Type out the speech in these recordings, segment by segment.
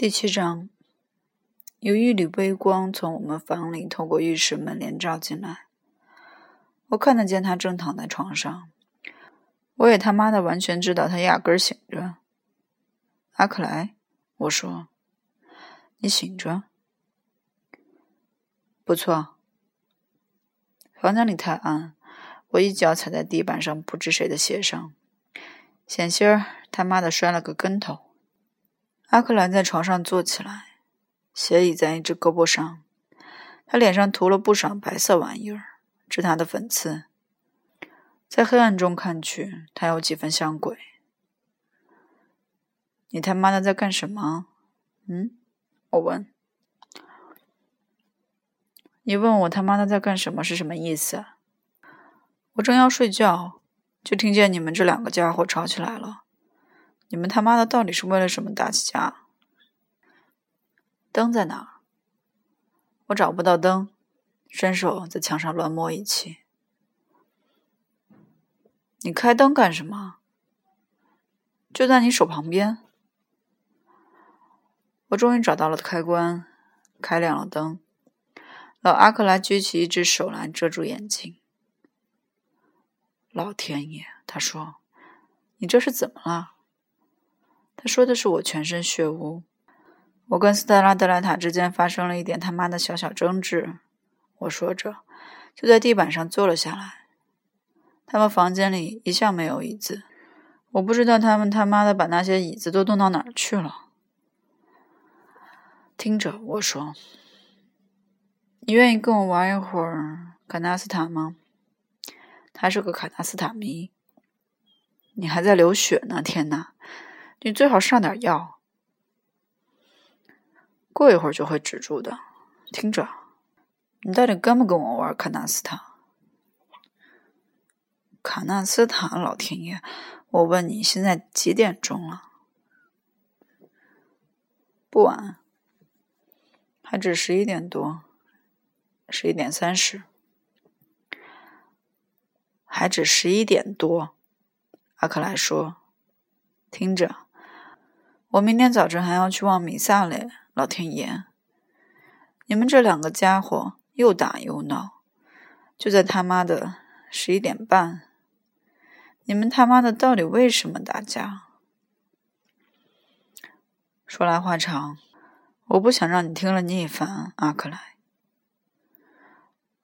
第七章，有一缕微光从我们房里透过浴室门帘照进来。我看得见他正躺在床上。我也他妈的完全知道他压根儿醒着。阿克莱，我说：“你醒着？不错。”房间里太暗，我一脚踩在地板上不知谁的鞋上，险些儿他妈的摔了个跟头。阿克兰在床上坐起来，斜倚在一只胳膊上。他脸上涂了不少白色玩意儿，是他的粉刺。在黑暗中看去，他有几分像鬼。你他妈的在干什么？嗯，我问。你问我他妈的在干什么是什么意思？我正要睡觉，就听见你们这两个家伙吵起来了。你们他妈的到底是为了什么打起架？灯在哪儿？我找不到灯，伸手在墙上乱摸一气。你开灯干什么？就在你手旁边。我终于找到了开关，开亮了灯。老阿克莱举起一只手来遮住眼睛。老天爷，他说：“你这是怎么了？”他说的是我全身血污，我跟斯特拉德莱塔之间发生了一点他妈的小小争执。我说着，就在地板上坐了下来。他们房间里一向没有椅子，我不知道他们他妈的把那些椅子都弄到哪儿去了。听着，我说，你愿意跟我玩一会儿卡纳斯塔吗？他是个卡纳斯塔迷。你还在流血呢，天哪！你最好上点药，过一会儿就会止住的。听着，你到底跟不跟我玩卡纳斯塔？卡纳斯塔，老天爷！我问你，现在几点钟了？不晚，还只十一点多，十一点三十，还只十一点多。阿克莱说：“听着。”我明天早晨还要去望弥撒嘞！老天爷，你们这两个家伙又打又闹，就在他妈的十一点半！你们他妈的到底为什么打架？说来话长，我不想让你听了腻烦，阿克莱。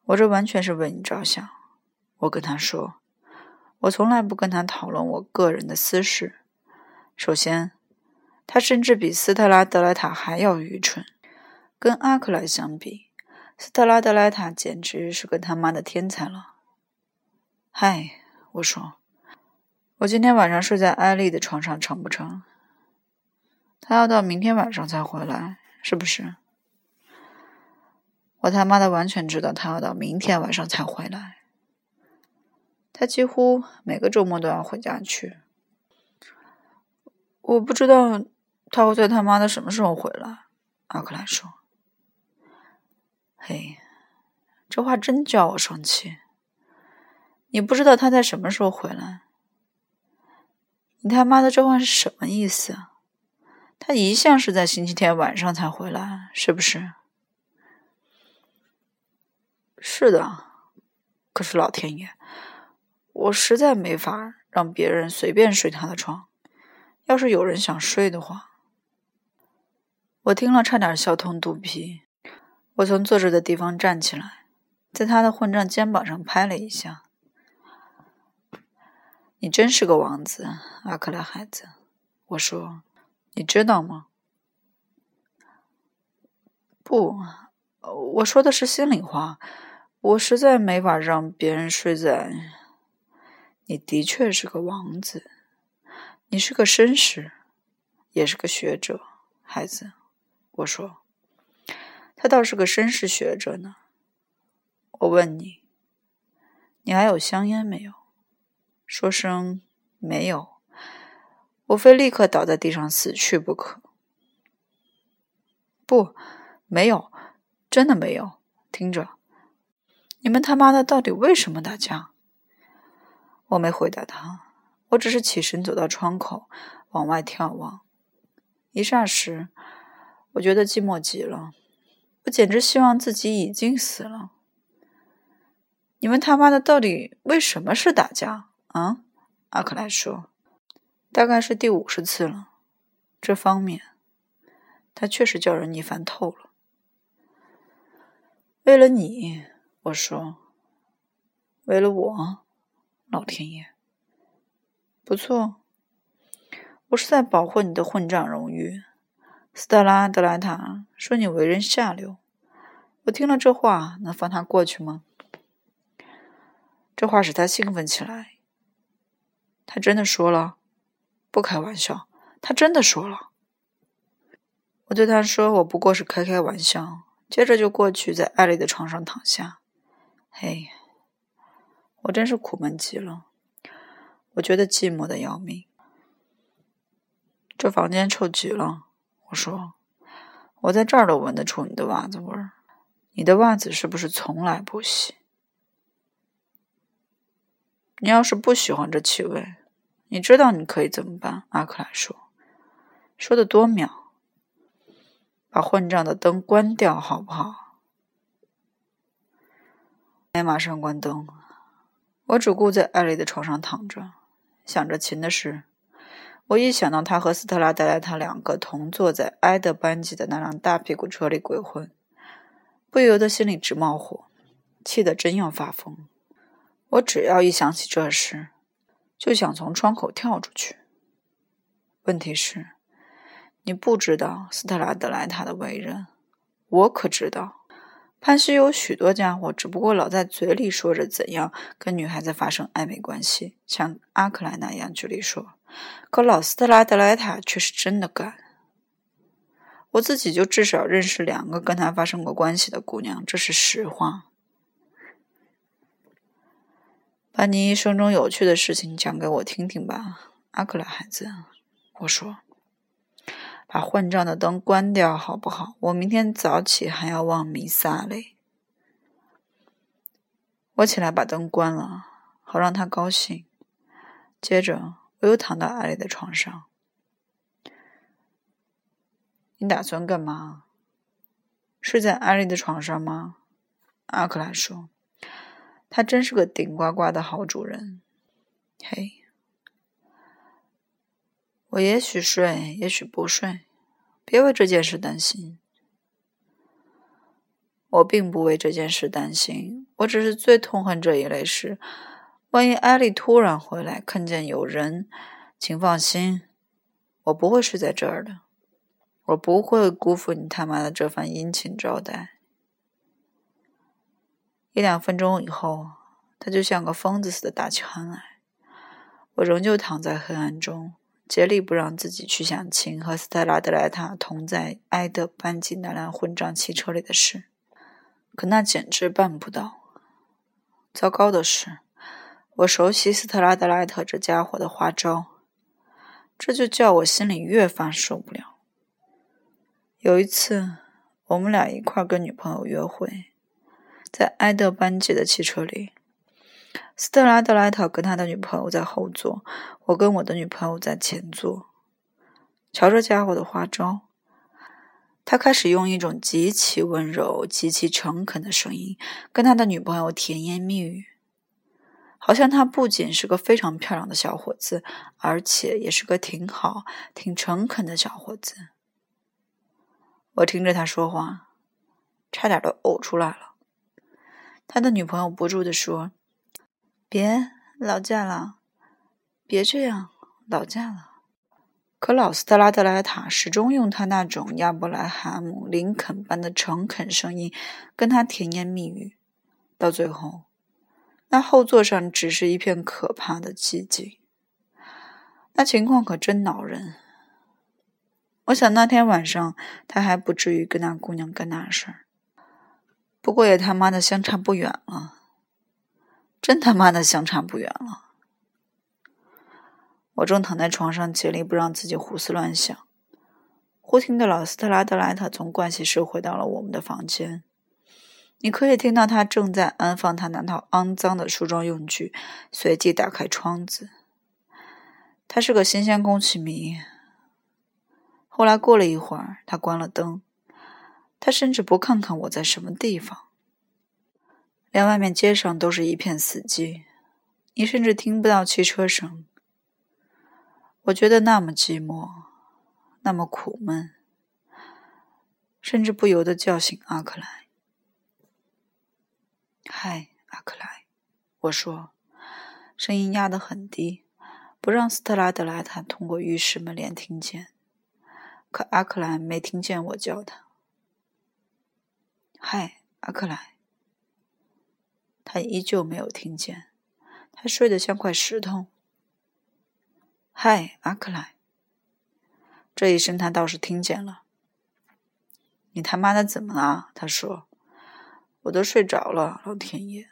我这完全是为你着想。我跟他说，我从来不跟他讨论我个人的私事。首先。他甚至比斯特拉德莱塔还要愚蠢。跟阿克莱相比，斯特拉德莱塔简直是个他妈的天才了。嗨，我说，我今天晚上睡在艾丽的床上成不成？他要到明天晚上才回来，是不是？我他妈的完全知道他要到明天晚上才回来。他几乎每个周末都要回家去。我不知道。他会在他妈的什么时候回来？阿克兰说：“嘿，这话真叫我生气。你不知道他在什么时候回来？你他妈的这话是什么意思？他一向是在星期天晚上才回来，是不是？是的。可是老天爷，我实在没法让别人随便睡他的床。要是有人想睡的话。”我听了，差点笑痛肚皮。我从坐着的地方站起来，在他的混账肩膀上拍了一下。“你真是个王子，阿克拉孩子。”我说，“你知道吗？”“不，我说的是心里话。我实在没法让别人睡在……你的确是个王子，你是个绅士，也是个学者，孩子。”我说：“他倒是个绅士学者呢。”我问你：“你还有香烟没有？”说声“没有”，我非立刻倒在地上死去不可。不，没有，真的没有。听着，你们他妈的到底为什么打架？我没回答他，我只是起身走到窗口，往外眺望。一霎时。我觉得寂寞极了，我简直希望自己已经死了。你们他妈的到底为什么是打架啊？阿克莱说：“大概是第五十次了。这方面，他确实叫人腻烦透了。为了你，我说，为了我，老天爷，不错，我是在保护你的混账荣誉。”斯特拉德莱塔说：“你为人下流。”我听了这话，能放他过去吗？这话使他兴奋起来。他真的说了，不开玩笑，他真的说了。我对他说：“我不过是开开玩笑。”接着就过去在艾丽的床上躺下。嘿，我真是苦闷极了，我觉得寂寞的要命。这房间臭极了，我说，我在这儿都闻得出你的袜子味儿。你的袜子是不是从来不洗？你要是不喜欢这气味，你知道你可以怎么办？阿克莱说：“说的多妙，把混账的灯关掉，好不好？”没马上关灯，我只顾在艾丽的床上躺着，想着琴的事。我一想到他和斯特拉带来他两个同坐在埃德班级的那辆大屁股车里鬼混，不由得心里直冒火，气得真要发疯。我只要一想起这事，就想从窗口跳出去。问题是，你不知道斯特拉德莱塔的为人，我可知道。潘西有许多家伙，只不过老在嘴里说着怎样跟女孩子发生暧昧关系，像阿克莱那样举例说。可老斯特拉德莱塔却是真的干。我自己就至少认识两个跟他发生过关系的姑娘，这是实话。把你一生中有趣的事情讲给我听听吧，阿克莱孩子。我说：“把混账的灯关掉，好不好？我明天早起还要望弥撒嘞。”我起来把灯关了，好让他高兴。接着我又躺到艾丽的床上。你打算干嘛？睡在艾丽的床上吗？阿克拉说。他真是个顶呱呱的好主人，嘿，我也许睡，也许不睡，别为这件事担心。我并不为这件事担心，我只是最痛恨这一类事。万一艾丽突然回来，看见有人，请放心，我不会睡在这儿的，我不会辜负你他妈的这番殷勤招待。一两分钟以后，他就像个疯子似的打起鼾来。我仍旧躺在黑暗中，竭力不让自己去想琴和斯特拉德莱塔同在埃德班吉那辆混账汽车里的事。可那简直办不到。糟糕的是，我熟悉斯特拉德莱特这家伙的花招，这就叫我心里越发受不了。有一次，我们俩一块跟女朋友约会。在埃德班吉的汽车里，斯特拉德莱特跟他的女朋友在后座，我跟我的女朋友在前座。瞧这家伙的花招！他开始用一种极其温柔、极其诚恳的声音跟他的女朋友甜言蜜语，好像他不仅是个非常漂亮的小伙子，而且也是个挺好、挺诚恳的小伙子。我听着他说话，差点都呕出来了。他的女朋友不住地说：“别老嫁了，别这样老嫁了。”可老斯特拉德莱塔始终用他那种亚伯拉罕·林肯般的诚恳声音跟他甜言蜜语。到最后，那后座上只是一片可怕的寂静。那情况可真恼人。我想那天晚上他还不至于跟那姑娘干那事儿。不过也他妈的相差不远了，真他妈的相差不远了。我正躺在床上，竭力不让自己胡思乱想，忽听得老斯特拉德莱特从盥洗室回到了我们的房间。你可以听到他正在安放他那套肮脏的梳妆用具，随即打开窗子。他是个新鲜空气迷。后来过了一会儿，他关了灯，他甚至不看看我在什么地方，连外面街上都是一片死寂，你甚至听不到汽车声。我觉得那么寂寞，那么苦闷，甚至不由得叫醒阿克莱。嗨，阿克莱，我说，声音压得很低，不让斯特拉德莱塔通过浴室门帘听见。可阿克莱没听见我叫他。嗨，阿克莱。他依旧没有听见，他睡得像块石头。嗨，阿克莱。这一声他倒是听见了。你他妈的怎么了？他说。我都睡着了，老天爷。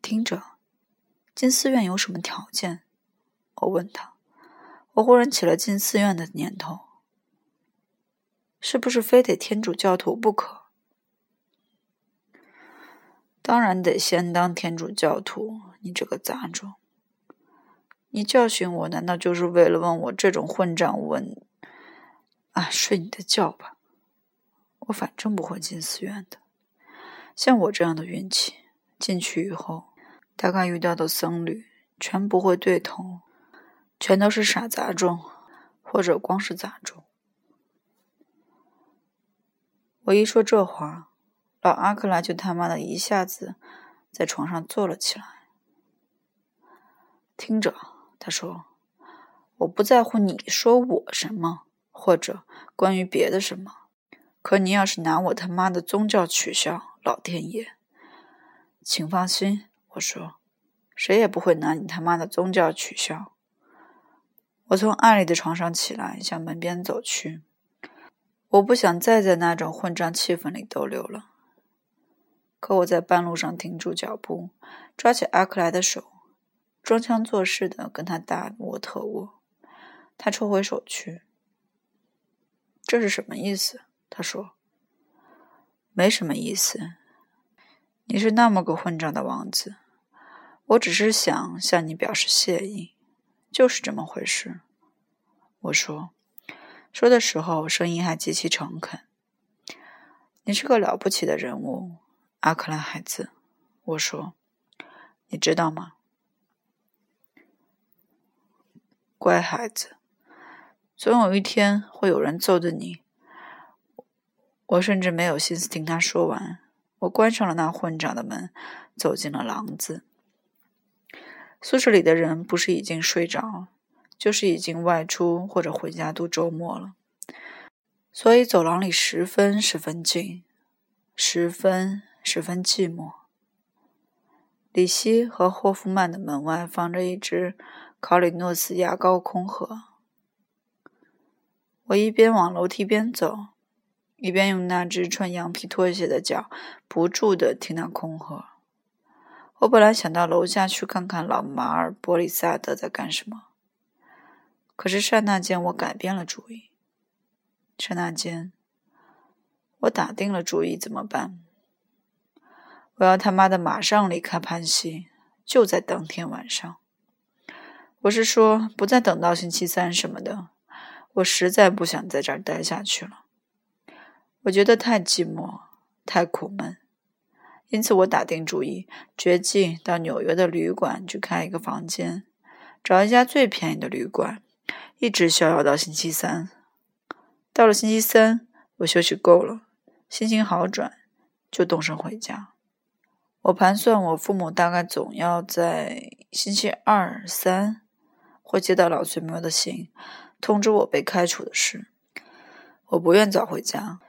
听着，进寺院有什么条件？我问他。我忽然起了进寺院的念头。是不是非得天主教徒不可？当然得先当天主教徒。你这个杂种！你教训我，难道就是为了问我这种混账问？啊，睡你的觉吧！我反正不会进寺院的。像我这样的运气，进去以后，大概遇到的僧侣全不会对头，全都是傻杂种，或者光是杂种。我一说这话，老阿克拉就他妈的一下子在床上坐了起来。听着，他说：“我不在乎你说我什么，或者关于别的什么。可你要是拿我他妈的宗教取笑，老天爷，请放心。”我说：“谁也不会拿你他妈的宗教取笑。”我从暗里的床上起来，向门边走去。我不想再在那种混账气氛里逗留了。可我在半路上停住脚步，抓起阿克莱的手，装腔作势的跟他大握特握。他抽回手去。这是什么意思？他说：“没什么意思。你是那么个混账的王子，我只是想向你表示谢意，就是这么回事。”我说。说的时候，声音还极其诚恳。你是个了不起的人物，阿克兰孩子。我说，你知道吗？乖孩子，总有一天会有人揍着你。我甚至没有心思听他说完。我关上了那混账的门，走进了廊子。宿舍里的人不是已经睡着？就是已经外出或者回家度周末了，所以走廊里十分十分静，十分十分寂寞。里希和霍夫曼的门外放着一只考里诺斯牙膏空盒。我一边往楼梯边走，一边用那只穿羊皮拖鞋的脚不住地踢那空盒。我本来想到楼下去看看老马尔波里萨德在干什么。可是刹那间，我改变了主意。刹那间，我打定了主意，怎么办？我要他妈的马上离开潘西，就在当天晚上。我是说，不再等到星期三什么的。我实在不想在这儿待下去了。我觉得太寂寞，太苦闷。因此，我打定主意，决定到纽约的旅馆去开一个房间，找一家最便宜的旅馆。一直逍遥到星期三，到了星期三，我休息够了，心情好转，就动身回家。我盘算，我父母大概总要在星期二、三会接到老崔没有的信，通知我被开除的事。我不愿早回家，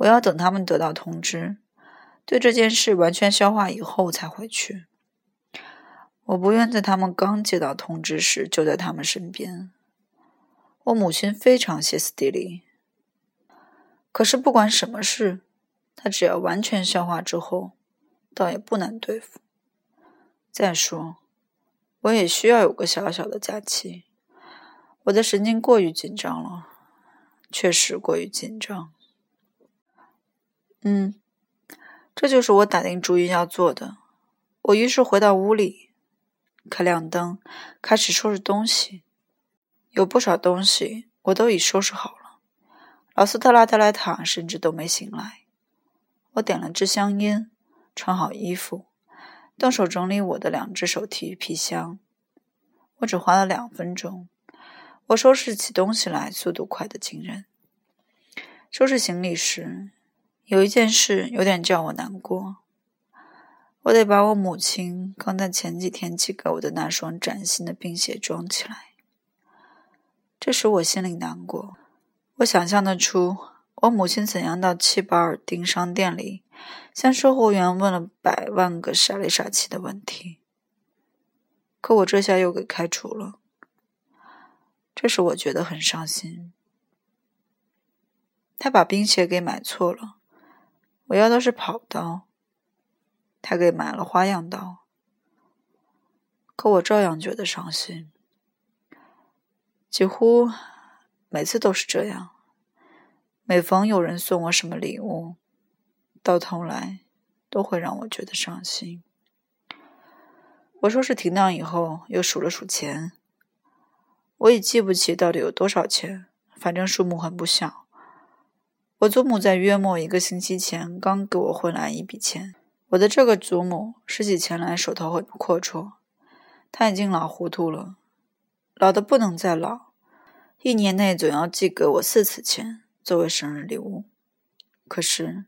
我要等他们得到通知，对这件事完全消化以后才回去。我不愿在他们刚接到通知时就在他们身边。我母亲非常歇斯底里，可是不管什么事，她只要完全消化之后，倒也不难对付。再说，我也需要有个小小的假期。我的神经过于紧张了，确实过于紧张。嗯，这就是我打定主意要做的。我于是回到屋里，开亮灯，开始收拾东西。有不少东西我都已收拾好了。老斯特拉德莱塔甚至都没醒来。我点了支香烟，穿好衣服，动手整理我的两只手提皮箱。我只花了两分钟。我收拾起东西来，速度快得惊人。收拾行李时，有一件事有点叫我难过。我得把我母亲刚在前几天寄给我的那双崭新的冰鞋装起来。这使我心里难过。我想象得出我母亲怎样到七宝尔丁商店里，向售货员问了百万个傻里傻气的问题。可我这下又给开除了。这使我觉得很伤心。他把冰鞋给买错了，我要的是跑刀，他给买了花样刀。可我照样觉得伤心。几乎每次都是这样。每逢有人送我什么礼物，到头来都会让我觉得伤心。我收拾停当以后，又数了数钱。我已记不起到底有多少钱，反正数目很不小。我祖母在约莫一个星期前刚给我汇来一笔钱。我的这个祖母十几前来手头很阔绰，她已经老糊涂了，老的不能再老，一年内总要寄给我四次钱作为生日礼物。可是，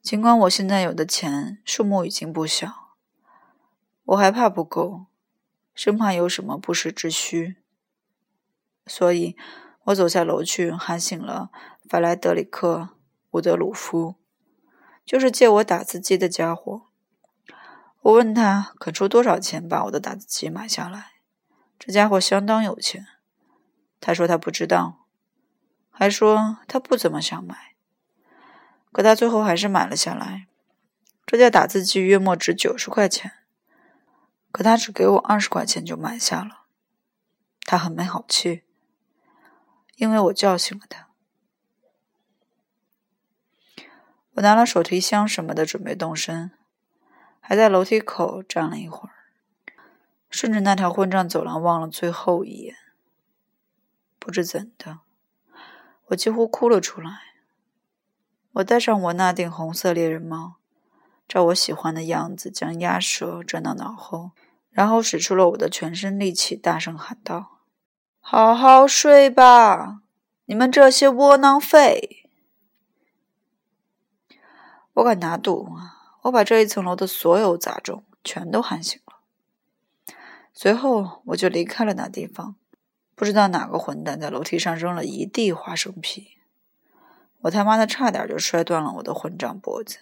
尽管我现在有的钱数目已经不小，我还怕不够，生怕有什么不时之需。所以，我走下楼去，喊醒了法莱德里克·伍德鲁夫，就是借我打字机的家伙。我问他肯出多少钱把我的打字机买下来。这家伙相当有钱。他说他不知道，还说他不怎么想买。可他最后还是买了下来。这架打字机约莫值九十块钱，可他只给我二十块钱就买下了。他很没好气。因为我叫醒了他，我拿了手提箱什么的准备动身，还在楼梯口站了一会儿，顺着那条混账走廊望了最后一眼。不知怎的，我几乎哭了出来。我戴上我那顶红色猎人帽，照我喜欢的样子将鸭舌转到脑后，然后使出了我的全身力气，大声喊道。好好睡吧，你们这些窝囊废！我敢打赌，我把这一层楼的所有杂种全都喊醒了。随后我就离开了那地方。不知道哪个混蛋在楼梯上扔了一地花生皮，我他妈的差点就摔断了我的混账脖子。